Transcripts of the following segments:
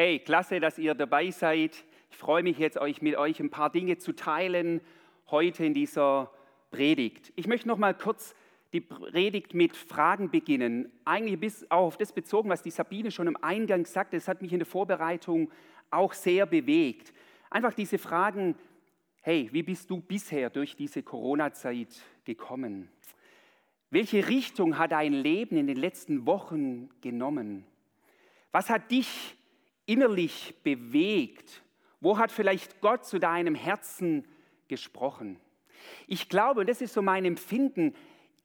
Hey, klasse, dass ihr dabei seid. Ich freue mich jetzt, euch mit euch ein paar Dinge zu teilen heute in dieser Predigt. Ich möchte noch mal kurz die Predigt mit Fragen beginnen. Eigentlich bis auf das bezogen, was die Sabine schon im Eingang sagte. Das hat mich in der Vorbereitung auch sehr bewegt. Einfach diese Fragen, hey, wie bist du bisher durch diese Corona-Zeit gekommen? Welche Richtung hat dein Leben in den letzten Wochen genommen? Was hat dich innerlich bewegt? Wo hat vielleicht Gott zu deinem Herzen gesprochen? Ich glaube, und das ist so mein Empfinden,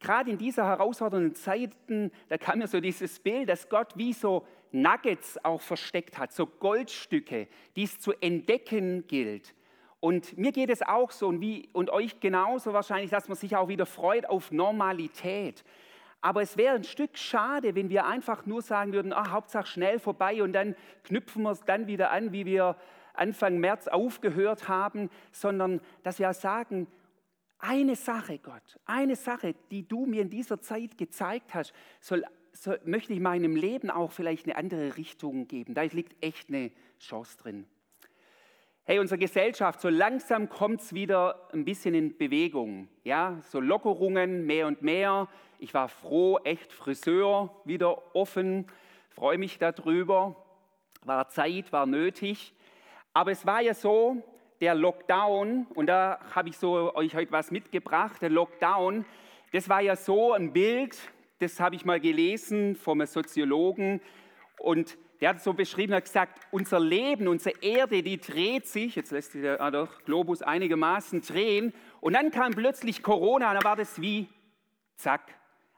gerade in dieser herausfordernden Zeiten, da kam mir so dieses Bild, dass Gott wie so Nuggets auch versteckt hat, so Goldstücke, die es zu entdecken gilt. Und mir geht es auch so und, wie, und euch genauso wahrscheinlich, dass man sich auch wieder freut auf Normalität. Aber es wäre ein Stück schade, wenn wir einfach nur sagen würden, ah, Hauptsache schnell vorbei und dann knüpfen wir es dann wieder an, wie wir Anfang März aufgehört haben, sondern dass wir sagen, eine Sache, Gott, eine Sache, die du mir in dieser Zeit gezeigt hast, soll, soll, möchte ich meinem Leben auch vielleicht eine andere Richtung geben. Da liegt echt eine Chance drin. Hey, unsere Gesellschaft, so langsam kommt es wieder ein bisschen in Bewegung. Ja, so Lockerungen mehr und mehr. Ich war froh, echt Friseur wieder offen, freue mich darüber. War Zeit, war nötig. Aber es war ja so, der Lockdown, und da habe ich so euch heute was mitgebracht, der Lockdown, das war ja so ein Bild, das habe ich mal gelesen vom Soziologen. Und der hat so beschrieben, hat gesagt, unser Leben, unsere Erde, die dreht sich, jetzt lässt sich der ah Globus einigermaßen drehen, und dann kam plötzlich Corona, und dann war das wie, zack,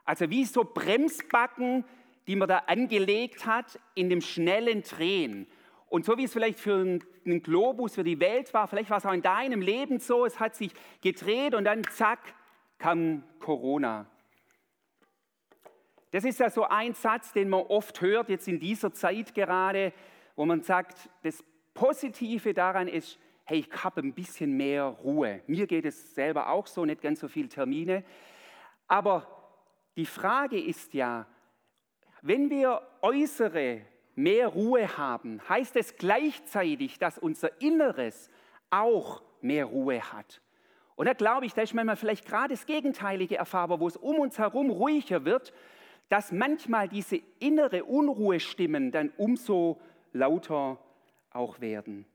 also wie so Bremsbacken, die man da angelegt hat in dem schnellen Drehen. Und so wie es vielleicht für einen Globus, für die Welt war, vielleicht war es auch in deinem Leben so, es hat sich gedreht und dann zack, kam Corona. Das ist ja so ein Satz, den man oft hört, jetzt in dieser Zeit gerade, wo man sagt, das Positive daran ist, hey, ich habe ein bisschen mehr Ruhe. Mir geht es selber auch so, nicht ganz so viele Termine. Aber die Frage ist ja, wenn wir äußere mehr Ruhe haben, heißt es gleichzeitig, dass unser Inneres auch mehr Ruhe hat. Und da glaube ich, da ist manchmal vielleicht gerade das Gegenteilige erfahrbar, wo es um uns herum ruhiger wird dass manchmal diese innere Unruhestimmen dann umso lauter auch werden.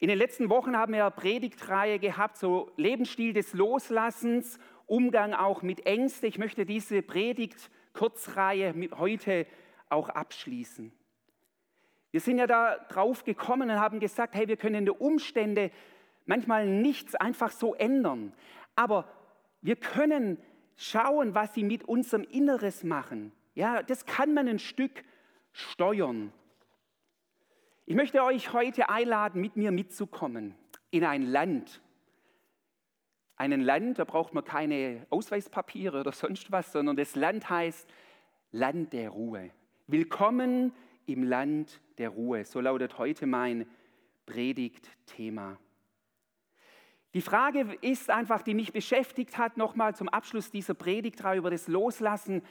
In den letzten Wochen haben wir eine Predigtreihe gehabt, so Lebensstil des Loslassens, Umgang auch mit Ängsten. Ich möchte diese Predigt-Kurzreihe heute auch abschließen. Wir sind ja da drauf gekommen und haben gesagt, hey, wir können die Umstände manchmal nichts einfach so ändern, aber wir können schauen, was sie mit unserem Inneres machen. Ja, das kann man ein Stück steuern. Ich möchte euch heute einladen, mit mir mitzukommen in ein Land. Einen Land, da braucht man keine Ausweispapiere oder sonst was, sondern das Land heißt Land der Ruhe. Willkommen im Land der Ruhe. So lautet heute mein Predigtthema. Die Frage ist einfach, die mich beschäftigt hat, nochmal zum Abschluss dieser Predigtreihe über das Loslassen.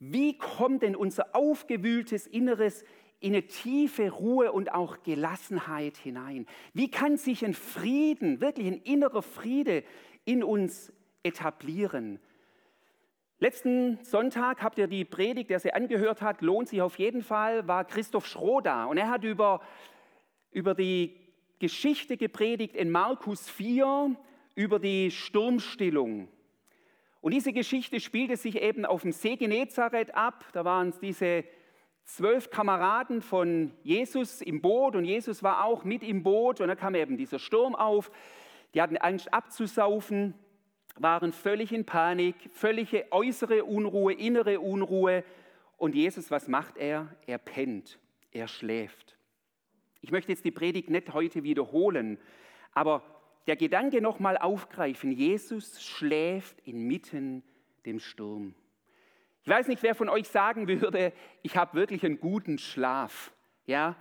Wie kommt denn unser aufgewühltes Inneres in eine tiefe Ruhe und auch Gelassenheit hinein? Wie kann sich ein Frieden, wirklich ein innerer Friede in uns etablieren? Letzten Sonntag habt ihr die Predigt, der sie angehört hat, lohnt sich auf jeden Fall, war Christoph Schroh da. Und er hat über, über die Geschichte gepredigt in Markus 4 über die Sturmstillung. Und diese Geschichte spielte sich eben auf dem See Genezareth ab. Da waren es diese zwölf Kameraden von Jesus im Boot und Jesus war auch mit im Boot und da kam eben dieser Sturm auf. Die hatten Angst abzusaufen, waren völlig in Panik, völlige äußere Unruhe, innere Unruhe. Und Jesus, was macht er? Er pennt, er schläft. Ich möchte jetzt die Predigt nicht heute wiederholen, aber der Gedanke nochmal aufgreifen. Jesus schläft inmitten dem Sturm. Ich weiß nicht, wer von euch sagen würde, ich habe wirklich einen guten Schlaf. Ja,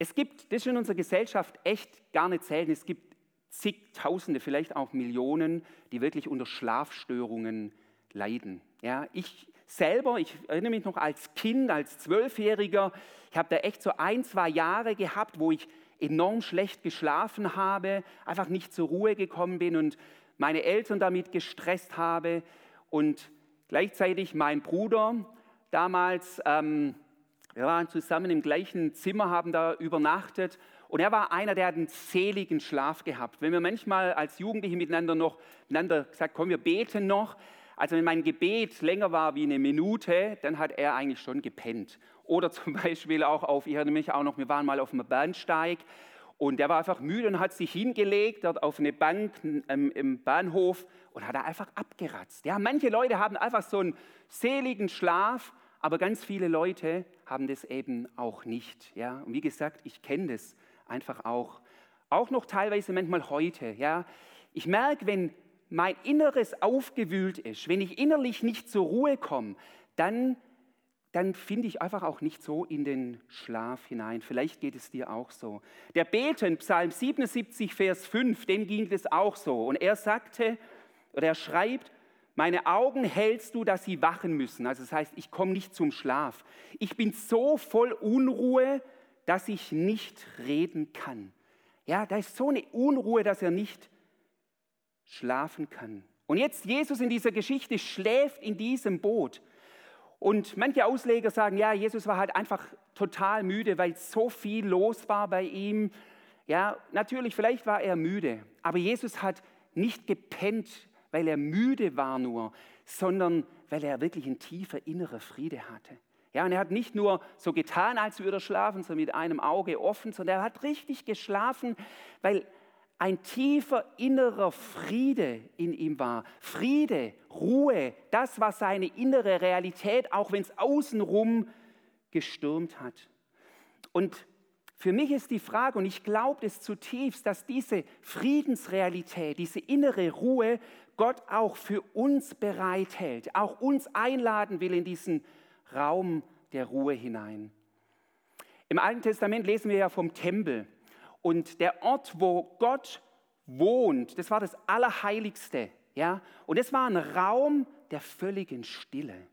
es gibt, das ist in unserer Gesellschaft echt gar nicht selten, es gibt zigtausende, vielleicht auch Millionen, die wirklich unter Schlafstörungen leiden. Ja, ich selber, ich erinnere mich noch als Kind, als Zwölfjähriger, ich habe da echt so ein, zwei Jahre gehabt, wo ich enorm schlecht geschlafen habe, einfach nicht zur Ruhe gekommen bin und meine Eltern damit gestresst habe und gleichzeitig mein Bruder damals, ähm, wir waren zusammen im gleichen Zimmer, haben da übernachtet und er war einer, der hat einen seligen Schlaf gehabt. Wenn wir manchmal als Jugendliche miteinander noch miteinander gesagt, komm, wir beten noch. Also wenn mein Gebet länger war wie eine Minute, dann hat er eigentlich schon gepennt. Oder zum Beispiel auch auf, ich erinnere mich auch noch, wir waren mal auf einem Bahnsteig und der war einfach müde und hat sich hingelegt dort auf eine Bank ähm, im Bahnhof und hat da einfach abgeratzt. Ja, manche Leute haben einfach so einen seligen Schlaf, aber ganz viele Leute haben das eben auch nicht. Ja, und wie gesagt, ich kenne das einfach auch. Auch noch teilweise manchmal heute. Ja. Ich merke, wenn mein Inneres aufgewühlt ist, wenn ich innerlich nicht zur Ruhe komme, dann, dann finde ich einfach auch nicht so in den Schlaf hinein. Vielleicht geht es dir auch so. Der Beten, Psalm 77, Vers 5, dem ging es auch so. Und er sagte, oder er schreibt, meine Augen hältst du, dass sie wachen müssen. Also das heißt, ich komme nicht zum Schlaf. Ich bin so voll Unruhe, dass ich nicht reden kann. Ja, da ist so eine Unruhe, dass er nicht schlafen kann. Und jetzt Jesus in dieser Geschichte schläft in diesem Boot. Und manche Ausleger sagen, ja, Jesus war halt einfach total müde, weil so viel los war bei ihm. Ja, natürlich, vielleicht war er müde, aber Jesus hat nicht gepennt, weil er müde war nur, sondern weil er wirklich ein tiefer innerer Friede hatte. Ja, und er hat nicht nur so getan, als würde er schlafen, so mit einem Auge offen, sondern er hat richtig geschlafen, weil ein tiefer innerer Friede in ihm war. Friede, Ruhe, das war seine innere Realität, auch wenn es außenrum gestürmt hat. Und für mich ist die Frage, und ich glaube es zutiefst, dass diese Friedensrealität, diese innere Ruhe Gott auch für uns bereithält, auch uns einladen will in diesen Raum der Ruhe hinein. Im Alten Testament lesen wir ja vom Tempel. Und der Ort, wo Gott wohnt, das war das Allerheiligste. Ja? Und es war ein Raum der völligen Stille.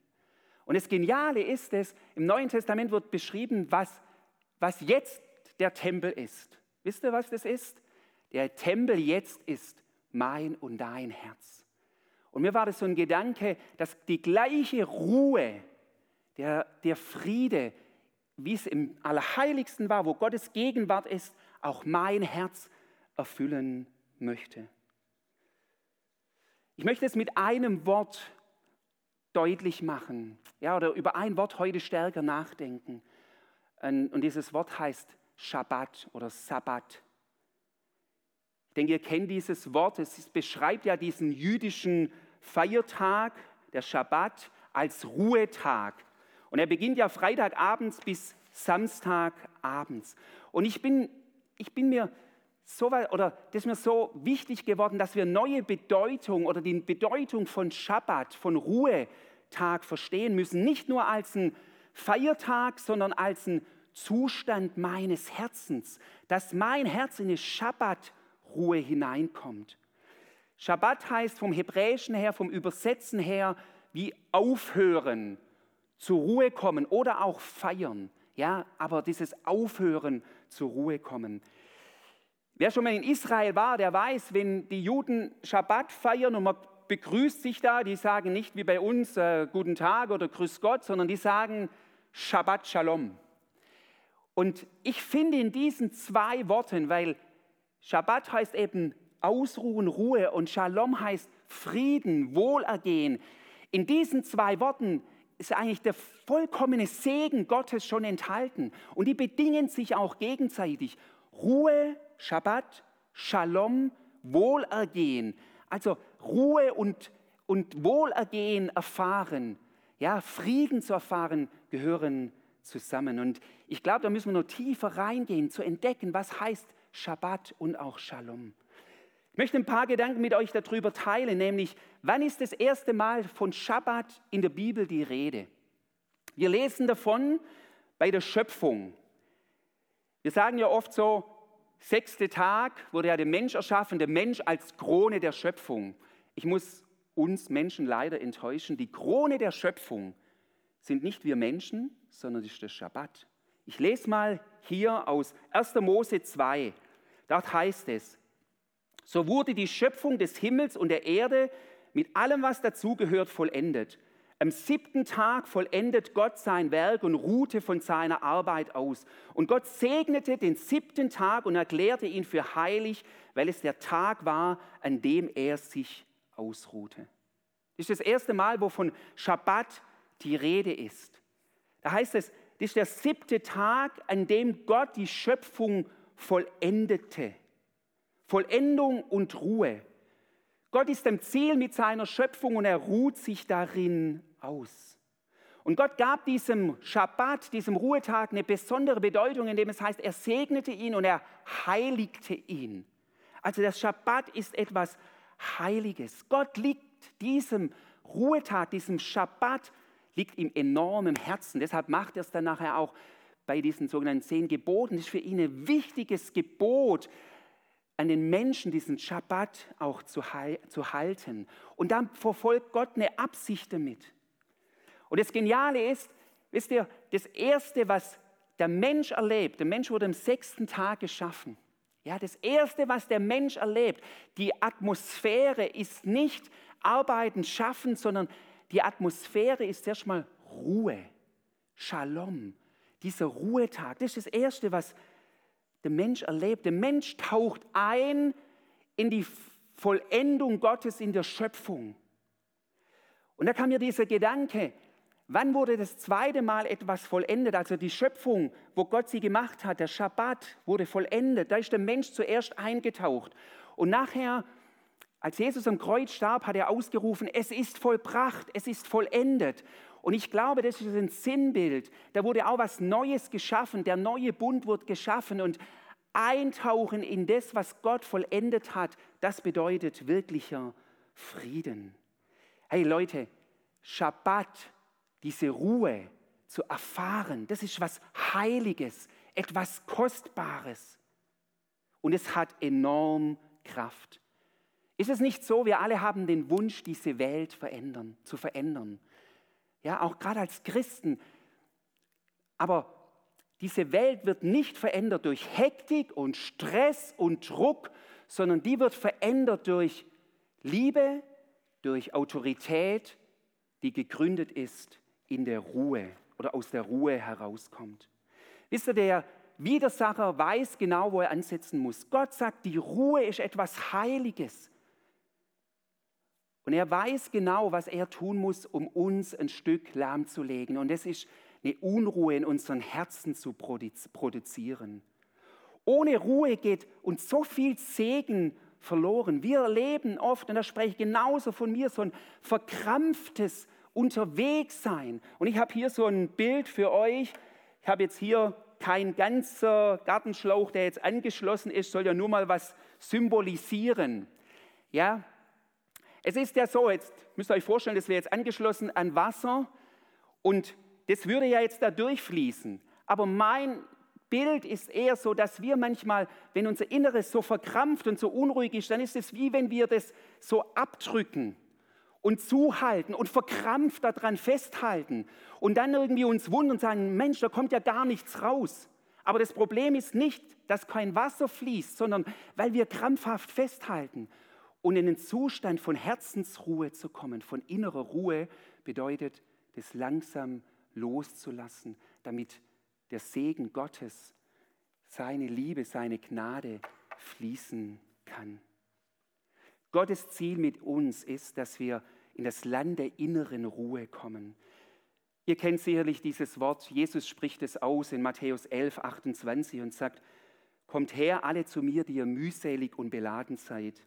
Und das Geniale ist es, im Neuen Testament wird beschrieben, was, was jetzt der Tempel ist. Wisst ihr, was das ist? Der Tempel jetzt ist mein und dein Herz. Und mir war das so ein Gedanke, dass die gleiche Ruhe, der, der Friede, wie es im Allerheiligsten war, wo Gottes Gegenwart ist, auch mein Herz erfüllen möchte. Ich möchte es mit einem Wort deutlich machen, ja, oder über ein Wort heute stärker nachdenken. Und dieses Wort heißt Schabbat oder Sabbat. Ich denke, ihr kennt dieses Wort. Es beschreibt ja diesen jüdischen Feiertag, der Schabbat, als Ruhetag. Und er beginnt ja Freitagabends bis Samstagabends. Und ich bin, ich bin mir so oder das ist mir so wichtig geworden, dass wir neue Bedeutung oder die Bedeutung von Schabbat, von Ruhetag verstehen müssen. Nicht nur als ein Feiertag, sondern als ein Zustand meines Herzens, dass mein Herz in eine Schabbatruhe hineinkommt. Schabbat heißt vom Hebräischen her, vom Übersetzen her, wie aufhören, zur Ruhe kommen oder auch feiern. Ja, aber dieses Aufhören zur Ruhe kommen. Wer schon mal in Israel war, der weiß, wenn die Juden Schabbat feiern und man begrüßt sich da, die sagen nicht wie bei uns äh, Guten Tag oder Grüß Gott, sondern die sagen Shabbat Shalom. Und ich finde in diesen zwei Worten, weil Shabbat heißt eben Ausruhen, Ruhe und Shalom heißt Frieden, Wohlergehen. In diesen zwei Worten ist eigentlich der vollkommene Segen Gottes schon enthalten. Und die bedingen sich auch gegenseitig. Ruhe, Shabbat, Shalom, Wohlergehen. Also Ruhe und, und Wohlergehen erfahren, ja, Frieden zu erfahren, gehören zusammen. Und ich glaube, da müssen wir noch tiefer reingehen, zu entdecken, was heißt Shabbat und auch Shalom. Ich möchte ein paar Gedanken mit euch darüber teilen, nämlich, wann ist das erste Mal von Schabbat in der Bibel die Rede? Wir lesen davon bei der Schöpfung. Wir sagen ja oft so, sechste Tag wurde ja der Mensch erschaffen, der Mensch als Krone der Schöpfung. Ich muss uns Menschen leider enttäuschen, die Krone der Schöpfung sind nicht wir Menschen, sondern ist der Schabbat. Ich lese mal hier aus 1. Mose 2. Dort heißt es, so wurde die Schöpfung des Himmels und der Erde mit allem, was dazugehört, vollendet. Am siebten Tag vollendet Gott sein Werk und ruhte von seiner Arbeit aus. Und Gott segnete den siebten Tag und erklärte ihn für heilig, weil es der Tag war, an dem er sich ausruhte. Das ist das erste Mal, wo von Schabbat die Rede ist. Da heißt es, das ist der siebte Tag, an dem Gott die Schöpfung vollendete. Vollendung und Ruhe. Gott ist am Ziel mit seiner Schöpfung und er ruht sich darin aus. Und Gott gab diesem Schabbat, diesem Ruhetag eine besondere Bedeutung, indem es heißt, er segnete ihn und er heiligte ihn. Also der Schabbat ist etwas Heiliges. Gott liegt diesem Ruhetag, diesem Schabbat, liegt ihm enorm im Herzen. Deshalb macht er es dann nachher auch bei diesen sogenannten zehn Geboten. Das ist für ihn ein wichtiges Gebot, an den Menschen diesen Schabbat auch zu, halten. Und dann verfolgt Gott eine Absicht damit. Und das Geniale ist, wisst ihr, das Erste, was der Mensch erlebt, der Mensch wurde am sechsten Tag geschaffen. Ja, das Erste, was der Mensch erlebt, die Atmosphäre ist nicht Arbeiten, Schaffen, sondern die Atmosphäre ist erstmal Ruhe, Shalom, dieser Ruhetag. Das ist das Erste, was der Mensch erlebt. Der Mensch taucht ein in die Vollendung Gottes in der Schöpfung. Und da kam mir dieser Gedanke, wann wurde das zweite Mal etwas vollendet? Also die Schöpfung, wo Gott sie gemacht hat, der Schabbat wurde vollendet. Da ist der Mensch zuerst eingetaucht. Und nachher, als Jesus am Kreuz starb, hat er ausgerufen, es ist vollbracht, es ist vollendet. Und ich glaube, das ist ein Sinnbild. Da wurde auch was Neues geschaffen. Der neue Bund wurde geschaffen. Und eintauchen in das, was Gott vollendet hat, das bedeutet wirklicher Frieden. Hey Leute, Schabbat, diese Ruhe zu erfahren, das ist was Heiliges, etwas Kostbares. Und es hat enorm Kraft. Ist es nicht so, wir alle haben den Wunsch, diese Welt verändern, zu verändern? Ja, auch gerade als Christen. Aber diese Welt wird nicht verändert durch Hektik und Stress und Druck, sondern die wird verändert durch Liebe, durch Autorität, die gegründet ist in der Ruhe oder aus der Ruhe herauskommt. Wisst ihr, der Widersacher weiß genau, wo er ansetzen muss. Gott sagt, die Ruhe ist etwas Heiliges. Und er weiß genau, was er tun muss, um uns ein Stück lahmzulegen. Und das ist eine Unruhe in unseren Herzen zu produzieren. Ohne Ruhe geht uns so viel Segen verloren. Wir erleben oft, und da spreche ich genauso von mir, so ein verkrampftes Unterwegssein. Und ich habe hier so ein Bild für euch. Ich habe jetzt hier kein ganzer Gartenschlauch, der jetzt angeschlossen ist, soll ja nur mal was symbolisieren. Ja, es ist ja so, jetzt müsst ihr euch vorstellen, das wäre jetzt angeschlossen an Wasser und das würde ja jetzt da durchfließen. Aber mein Bild ist eher so, dass wir manchmal, wenn unser Inneres so verkrampft und so unruhig ist, dann ist es wie wenn wir das so abdrücken und zuhalten und verkrampft daran festhalten und dann irgendwie uns wundern und sagen, Mensch, da kommt ja gar nichts raus. Aber das Problem ist nicht, dass kein Wasser fließt, sondern weil wir krampfhaft festhalten. Und in den Zustand von Herzensruhe zu kommen, von innerer Ruhe, bedeutet das langsam loszulassen, damit der Segen Gottes, seine Liebe, seine Gnade fließen kann. Gottes Ziel mit uns ist, dass wir in das Land der inneren Ruhe kommen. Ihr kennt sicherlich dieses Wort, Jesus spricht es aus in Matthäus 11, 28 und sagt, Kommt her alle zu mir, die ihr mühselig und beladen seid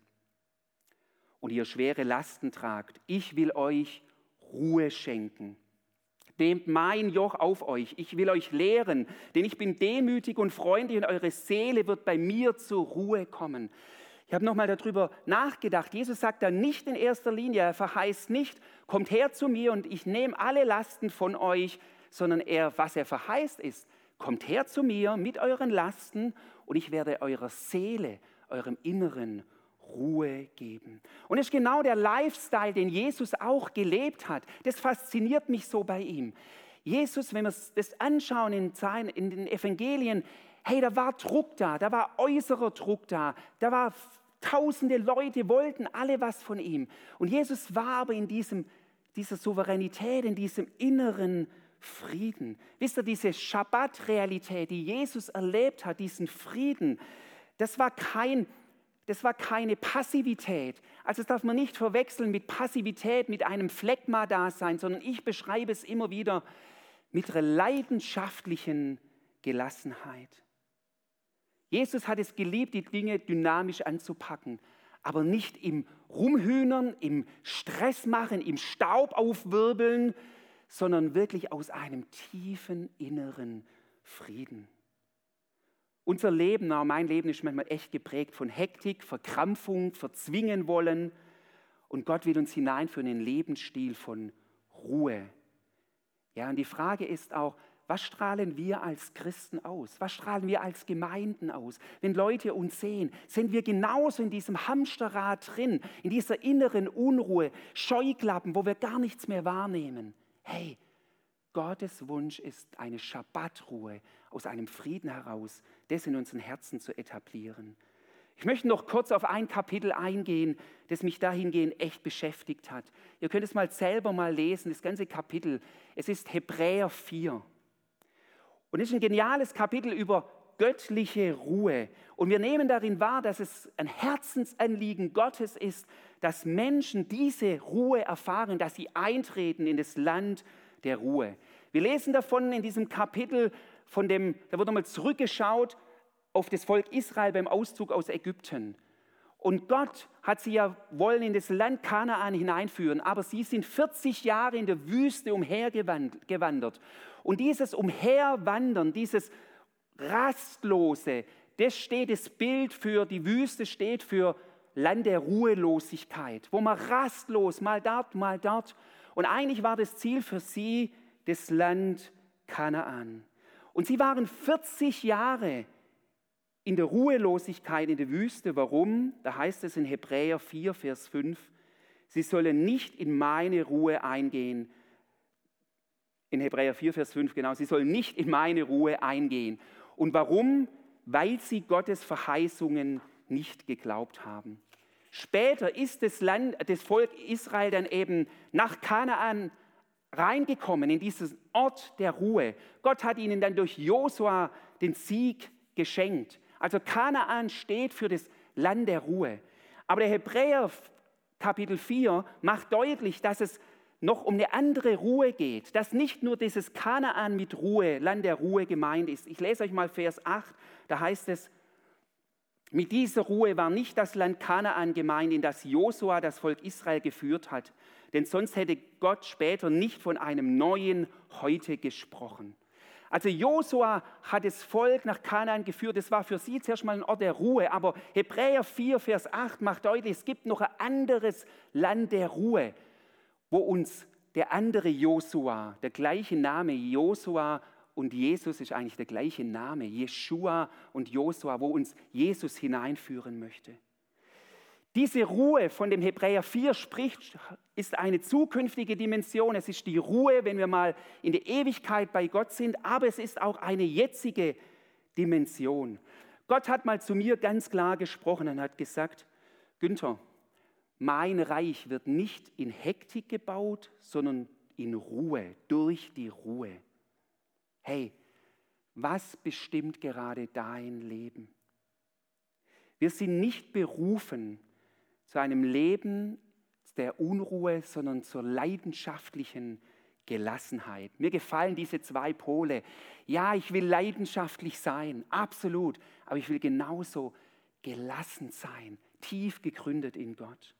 und ihr schwere Lasten tragt. Ich will euch Ruhe schenken. Nehmt mein Joch auf euch. Ich will euch lehren, denn ich bin demütig und freundlich und eure Seele wird bei mir zur Ruhe kommen. Ich habe nochmal darüber nachgedacht. Jesus sagt da nicht in erster Linie, er verheißt nicht, kommt her zu mir und ich nehme alle Lasten von euch, sondern er, was er verheißt ist, kommt her zu mir mit euren Lasten und ich werde eurer Seele, eurem Inneren Ruhe geben. Und es ist genau der Lifestyle, den Jesus auch gelebt hat. Das fasziniert mich so bei ihm. Jesus, wenn wir das anschauen in, in den Evangelien, hey, da war Druck da, da war äußerer Druck da, da war tausende Leute wollten alle was von ihm. Und Jesus war aber in diesem, dieser Souveränität, in diesem inneren Frieden. Wisst ihr, diese Schabbat-Realität, die Jesus erlebt hat, diesen Frieden, das war kein das war keine Passivität. Also das darf man nicht verwechseln mit Passivität, mit einem Phlegma-Dasein, sondern ich beschreibe es immer wieder mit einer leidenschaftlichen Gelassenheit. Jesus hat es geliebt, die Dinge dynamisch anzupacken, aber nicht im Rumhühnern, im Stress machen, im Staub aufwirbeln, sondern wirklich aus einem tiefen inneren Frieden. Unser Leben, mein Leben ist manchmal echt geprägt von Hektik, Verkrampfung, Verzwingen wollen. Und Gott will uns hineinführen in einen Lebensstil von Ruhe. Ja, und die Frage ist auch, was strahlen wir als Christen aus? Was strahlen wir als Gemeinden aus? Wenn Leute uns sehen, sind wir genauso in diesem Hamsterrad drin, in dieser inneren Unruhe, Scheuklappen, wo wir gar nichts mehr wahrnehmen. Hey, Gottes Wunsch ist eine Schabbatruhe aus einem Frieden heraus, das in unseren Herzen zu etablieren. Ich möchte noch kurz auf ein Kapitel eingehen, das mich dahingehend echt beschäftigt hat. Ihr könnt es mal selber mal lesen, das ganze Kapitel. Es ist Hebräer 4. Und es ist ein geniales Kapitel über göttliche Ruhe. Und wir nehmen darin wahr, dass es ein Herzensanliegen Gottes ist, dass Menschen diese Ruhe erfahren, dass sie eintreten in das Land der Ruhe. Wir lesen davon in diesem Kapitel, von dem, da wird nochmal zurückgeschaut auf das Volk Israel beim Auszug aus Ägypten. Und Gott hat sie ja wollen in das Land Kanaan hineinführen, aber sie sind 40 Jahre in der Wüste umhergewandert. Und dieses Umherwandern, dieses Rastlose, das steht das Bild für, die Wüste steht für Land der Ruhelosigkeit, wo man rastlos mal dort, mal dort. Und eigentlich war das Ziel für sie das Land Kanaan. Und sie waren 40 Jahre in der Ruhelosigkeit in der Wüste. Warum? Da heißt es in Hebräer 4, Vers 5, sie sollen nicht in meine Ruhe eingehen. In Hebräer 4, Vers 5, genau, sie sollen nicht in meine Ruhe eingehen. Und warum? Weil sie Gottes Verheißungen nicht geglaubt haben. Später ist das, Land, das Volk Israel dann eben nach Kanaan reingekommen, in diesen Ort der Ruhe. Gott hat ihnen dann durch Josua den Sieg geschenkt. Also Kanaan steht für das Land der Ruhe. Aber der Hebräer Kapitel 4 macht deutlich, dass es noch um eine andere Ruhe geht, dass nicht nur dieses Kanaan mit Ruhe, Land der Ruhe gemeint ist. Ich lese euch mal Vers 8, da heißt es, mit dieser Ruhe war nicht das Land Kanaan gemeint, in das Josua das Volk Israel geführt hat, denn sonst hätte Gott später nicht von einem neuen Heute gesprochen. Also Josua hat das Volk nach Kanaan geführt. Das war für sie zuerst mal ein Ort der Ruhe. Aber Hebräer 4, Vers 8 macht deutlich, es gibt noch ein anderes Land der Ruhe, wo uns der andere Josua, der gleiche Name Josua und Jesus ist eigentlich der gleiche Name, Jeshua und Josua, wo uns Jesus hineinführen möchte. Diese Ruhe, von dem Hebräer 4 spricht, ist eine zukünftige Dimension. Es ist die Ruhe, wenn wir mal in der Ewigkeit bei Gott sind, aber es ist auch eine jetzige Dimension. Gott hat mal zu mir ganz klar gesprochen und hat gesagt, Günther, mein Reich wird nicht in Hektik gebaut, sondern in Ruhe, durch die Ruhe hey, was bestimmt gerade dein Leben? Wir sind nicht berufen zu einem Leben der Unruhe, sondern zur leidenschaftlichen Gelassenheit. Mir gefallen diese zwei Pole. Ja, ich will leidenschaftlich sein, absolut, aber ich will genauso gelassen sein, tief gegründet in Gott.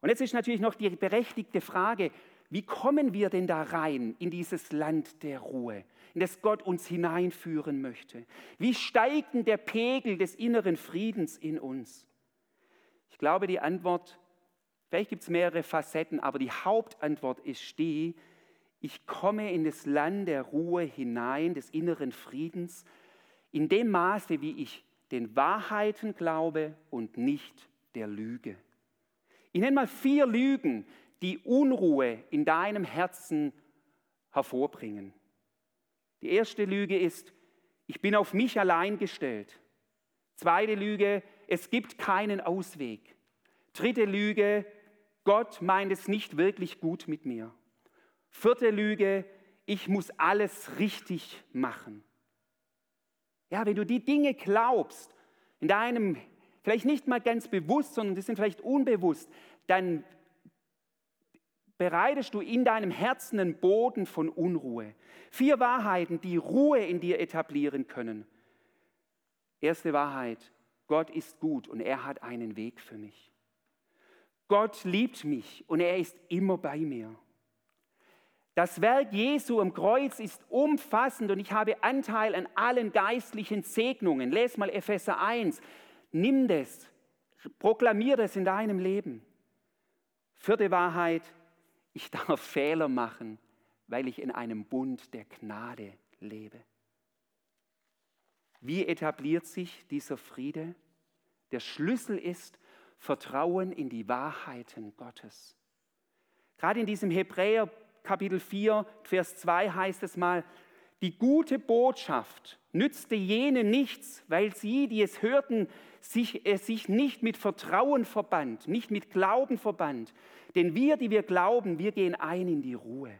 Und jetzt ist natürlich noch die berechtigte Frage, wie kommen wir denn da rein in dieses Land der Ruhe? In das Gott uns hineinführen möchte? Wie steigt denn der Pegel des inneren Friedens in uns? Ich glaube, die Antwort, vielleicht gibt es mehrere Facetten, aber die Hauptantwort ist die, ich komme in das Land der Ruhe hinein, des inneren Friedens, in dem Maße, wie ich den Wahrheiten glaube und nicht der Lüge. Ich nenne mal vier Lügen, die Unruhe in deinem Herzen hervorbringen. Die erste Lüge ist, ich bin auf mich allein gestellt. Zweite Lüge, es gibt keinen Ausweg. Dritte Lüge, Gott meint es nicht wirklich gut mit mir. Vierte Lüge, ich muss alles richtig machen. Ja, wenn du die Dinge glaubst, in deinem, vielleicht nicht mal ganz bewusst, sondern die sind vielleicht unbewusst, dann bereitest du in deinem Herzen einen Boden von Unruhe. Vier Wahrheiten, die Ruhe in dir etablieren können. Erste Wahrheit, Gott ist gut und er hat einen Weg für mich. Gott liebt mich und er ist immer bei mir. Das Werk Jesu am Kreuz ist umfassend und ich habe Anteil an allen geistlichen Segnungen. Les mal Epheser 1. Nimm das, proklamier das in deinem Leben. Vierte Wahrheit, ich darf Fehler machen, weil ich in einem Bund der Gnade lebe. Wie etabliert sich dieser Friede? Der Schlüssel ist Vertrauen in die Wahrheiten Gottes. Gerade in diesem Hebräer Kapitel 4, Vers 2 heißt es mal, die gute Botschaft nützte jene nichts, weil sie, die es hörten, sich, äh, sich nicht mit Vertrauen verband, nicht mit Glauben verband. Denn wir, die wir glauben, wir gehen ein in die Ruhe.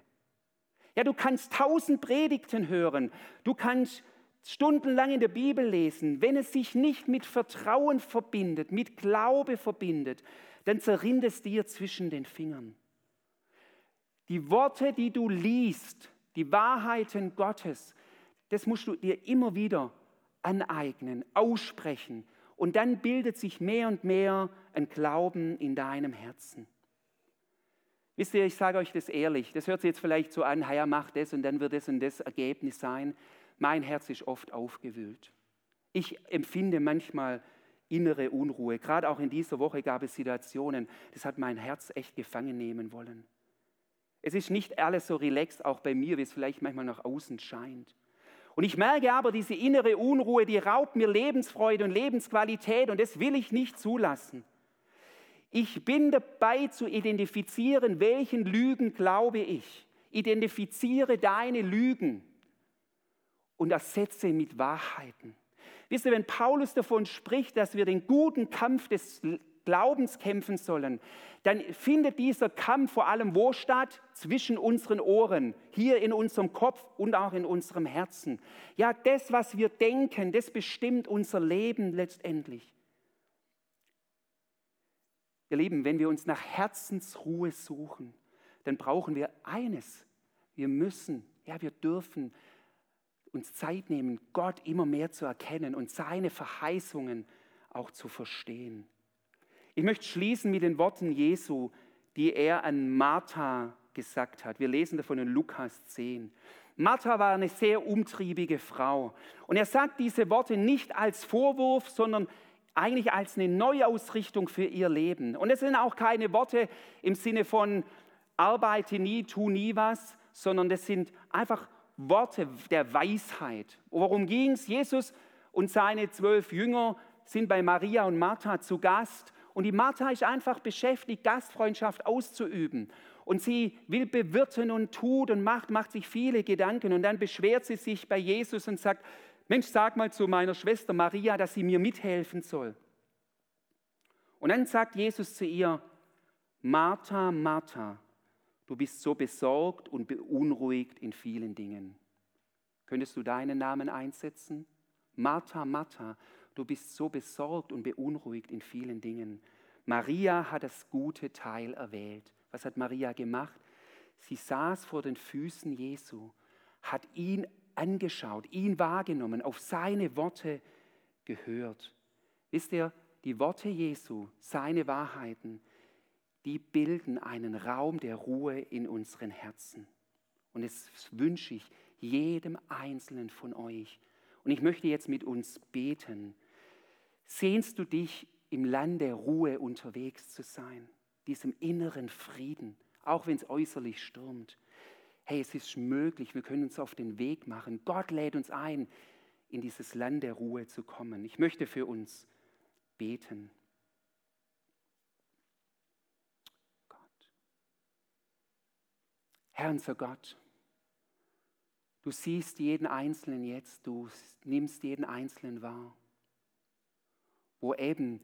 Ja, du kannst tausend Predigten hören, du kannst stundenlang in der Bibel lesen. Wenn es sich nicht mit Vertrauen verbindet, mit Glaube verbindet, dann zerrinnt es dir zwischen den Fingern. Die Worte, die du liest, die Wahrheiten Gottes, das musst du dir immer wieder aneignen, aussprechen. Und dann bildet sich mehr und mehr ein Glauben in deinem Herzen. Wisst ihr, ich sage euch das ehrlich, das hört sich jetzt vielleicht so an, Herr, mach das und dann wird das und das Ergebnis sein. Mein Herz ist oft aufgewühlt. Ich empfinde manchmal innere Unruhe. Gerade auch in dieser Woche gab es Situationen, das hat mein Herz echt gefangen nehmen wollen. Es ist nicht alles so relaxed, auch bei mir, wie es vielleicht manchmal nach außen scheint. Und ich merke aber, diese innere Unruhe, die raubt mir Lebensfreude und Lebensqualität und das will ich nicht zulassen. Ich bin dabei zu identifizieren, welchen Lügen glaube ich. Identifiziere deine Lügen und ersetze mit Wahrheiten. Wisst ihr, wenn Paulus davon spricht, dass wir den guten Kampf des Glaubens kämpfen sollen, dann findet dieser Kampf vor allem wo statt? Zwischen unseren Ohren, hier in unserem Kopf und auch in unserem Herzen. Ja, das, was wir denken, das bestimmt unser Leben letztendlich. Ihr Lieben, wenn wir uns nach Herzensruhe suchen, dann brauchen wir eines. Wir müssen, ja, wir dürfen uns Zeit nehmen, Gott immer mehr zu erkennen und seine Verheißungen auch zu verstehen. Ich möchte schließen mit den Worten Jesu, die er an Martha gesagt hat. Wir lesen davon in Lukas 10. Martha war eine sehr umtriebige Frau. Und er sagt diese Worte nicht als Vorwurf, sondern eigentlich als eine Neuausrichtung für ihr Leben. Und es sind auch keine Worte im Sinne von arbeite nie, tu nie was, sondern das sind einfach Worte der Weisheit. Worum ging es? Jesus und seine zwölf Jünger sind bei Maria und Martha zu Gast und die Martha ist einfach beschäftigt, Gastfreundschaft auszuüben. Und sie will bewirten und tut und macht, macht sich viele Gedanken. Und dann beschwert sie sich bei Jesus und sagt, Mensch, sag mal zu meiner Schwester Maria, dass sie mir mithelfen soll. Und dann sagt Jesus zu ihr, Martha, Martha, du bist so besorgt und beunruhigt in vielen Dingen. Könntest du deinen Namen einsetzen? Martha, Martha, du bist so besorgt und beunruhigt in vielen Dingen. Maria hat das gute Teil erwählt. Was hat Maria gemacht? Sie saß vor den Füßen Jesu, hat ihn angeschaut, ihn wahrgenommen, auf seine Worte gehört. Wisst ihr, die Worte Jesu, seine Wahrheiten, die bilden einen Raum der Ruhe in unseren Herzen. Und das wünsche ich jedem Einzelnen von euch. Und ich möchte jetzt mit uns beten. Sehnst du dich, im Land der Ruhe unterwegs zu sein, diesem inneren Frieden, auch wenn es äußerlich stürmt? Hey, es ist möglich, wir können uns auf den Weg machen. Gott lädt uns ein, in dieses Land der Ruhe zu kommen. Ich möchte für uns beten. Gott. Herr unser Gott, Du siehst jeden Einzelnen jetzt, du nimmst jeden Einzelnen wahr, wo eben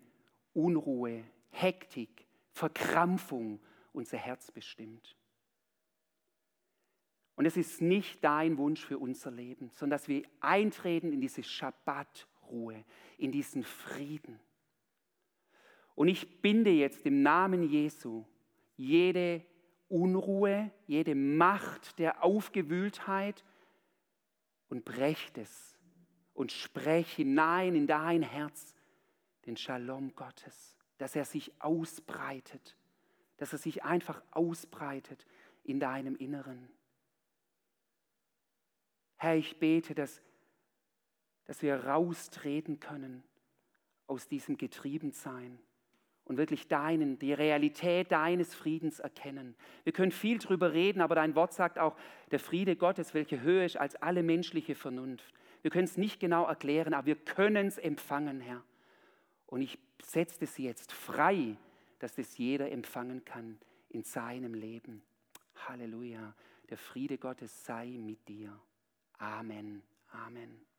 Unruhe, Hektik, Verkrampfung unser Herz bestimmt. Und es ist nicht dein Wunsch für unser Leben, sondern dass wir eintreten in diese Schabbatruhe, in diesen Frieden. Und ich binde jetzt im Namen Jesu jede Unruhe, jede Macht der Aufgewühltheit und brecht es und sprech hinein in dein Herz den Shalom Gottes, dass er sich ausbreitet, dass er sich einfach ausbreitet in deinem Inneren. Herr, ich bete, dass, dass wir raustreten können aus diesem Getriebensein und wirklich deinen, die Realität deines Friedens erkennen. Wir können viel darüber reden, aber dein Wort sagt auch, der Friede Gottes, welche höher ist als alle menschliche Vernunft. Wir können es nicht genau erklären, aber wir können es empfangen, Herr. Und ich setze es jetzt frei, dass das jeder empfangen kann in seinem Leben. Halleluja. Der Friede Gottes sei mit dir. Amen. Amen.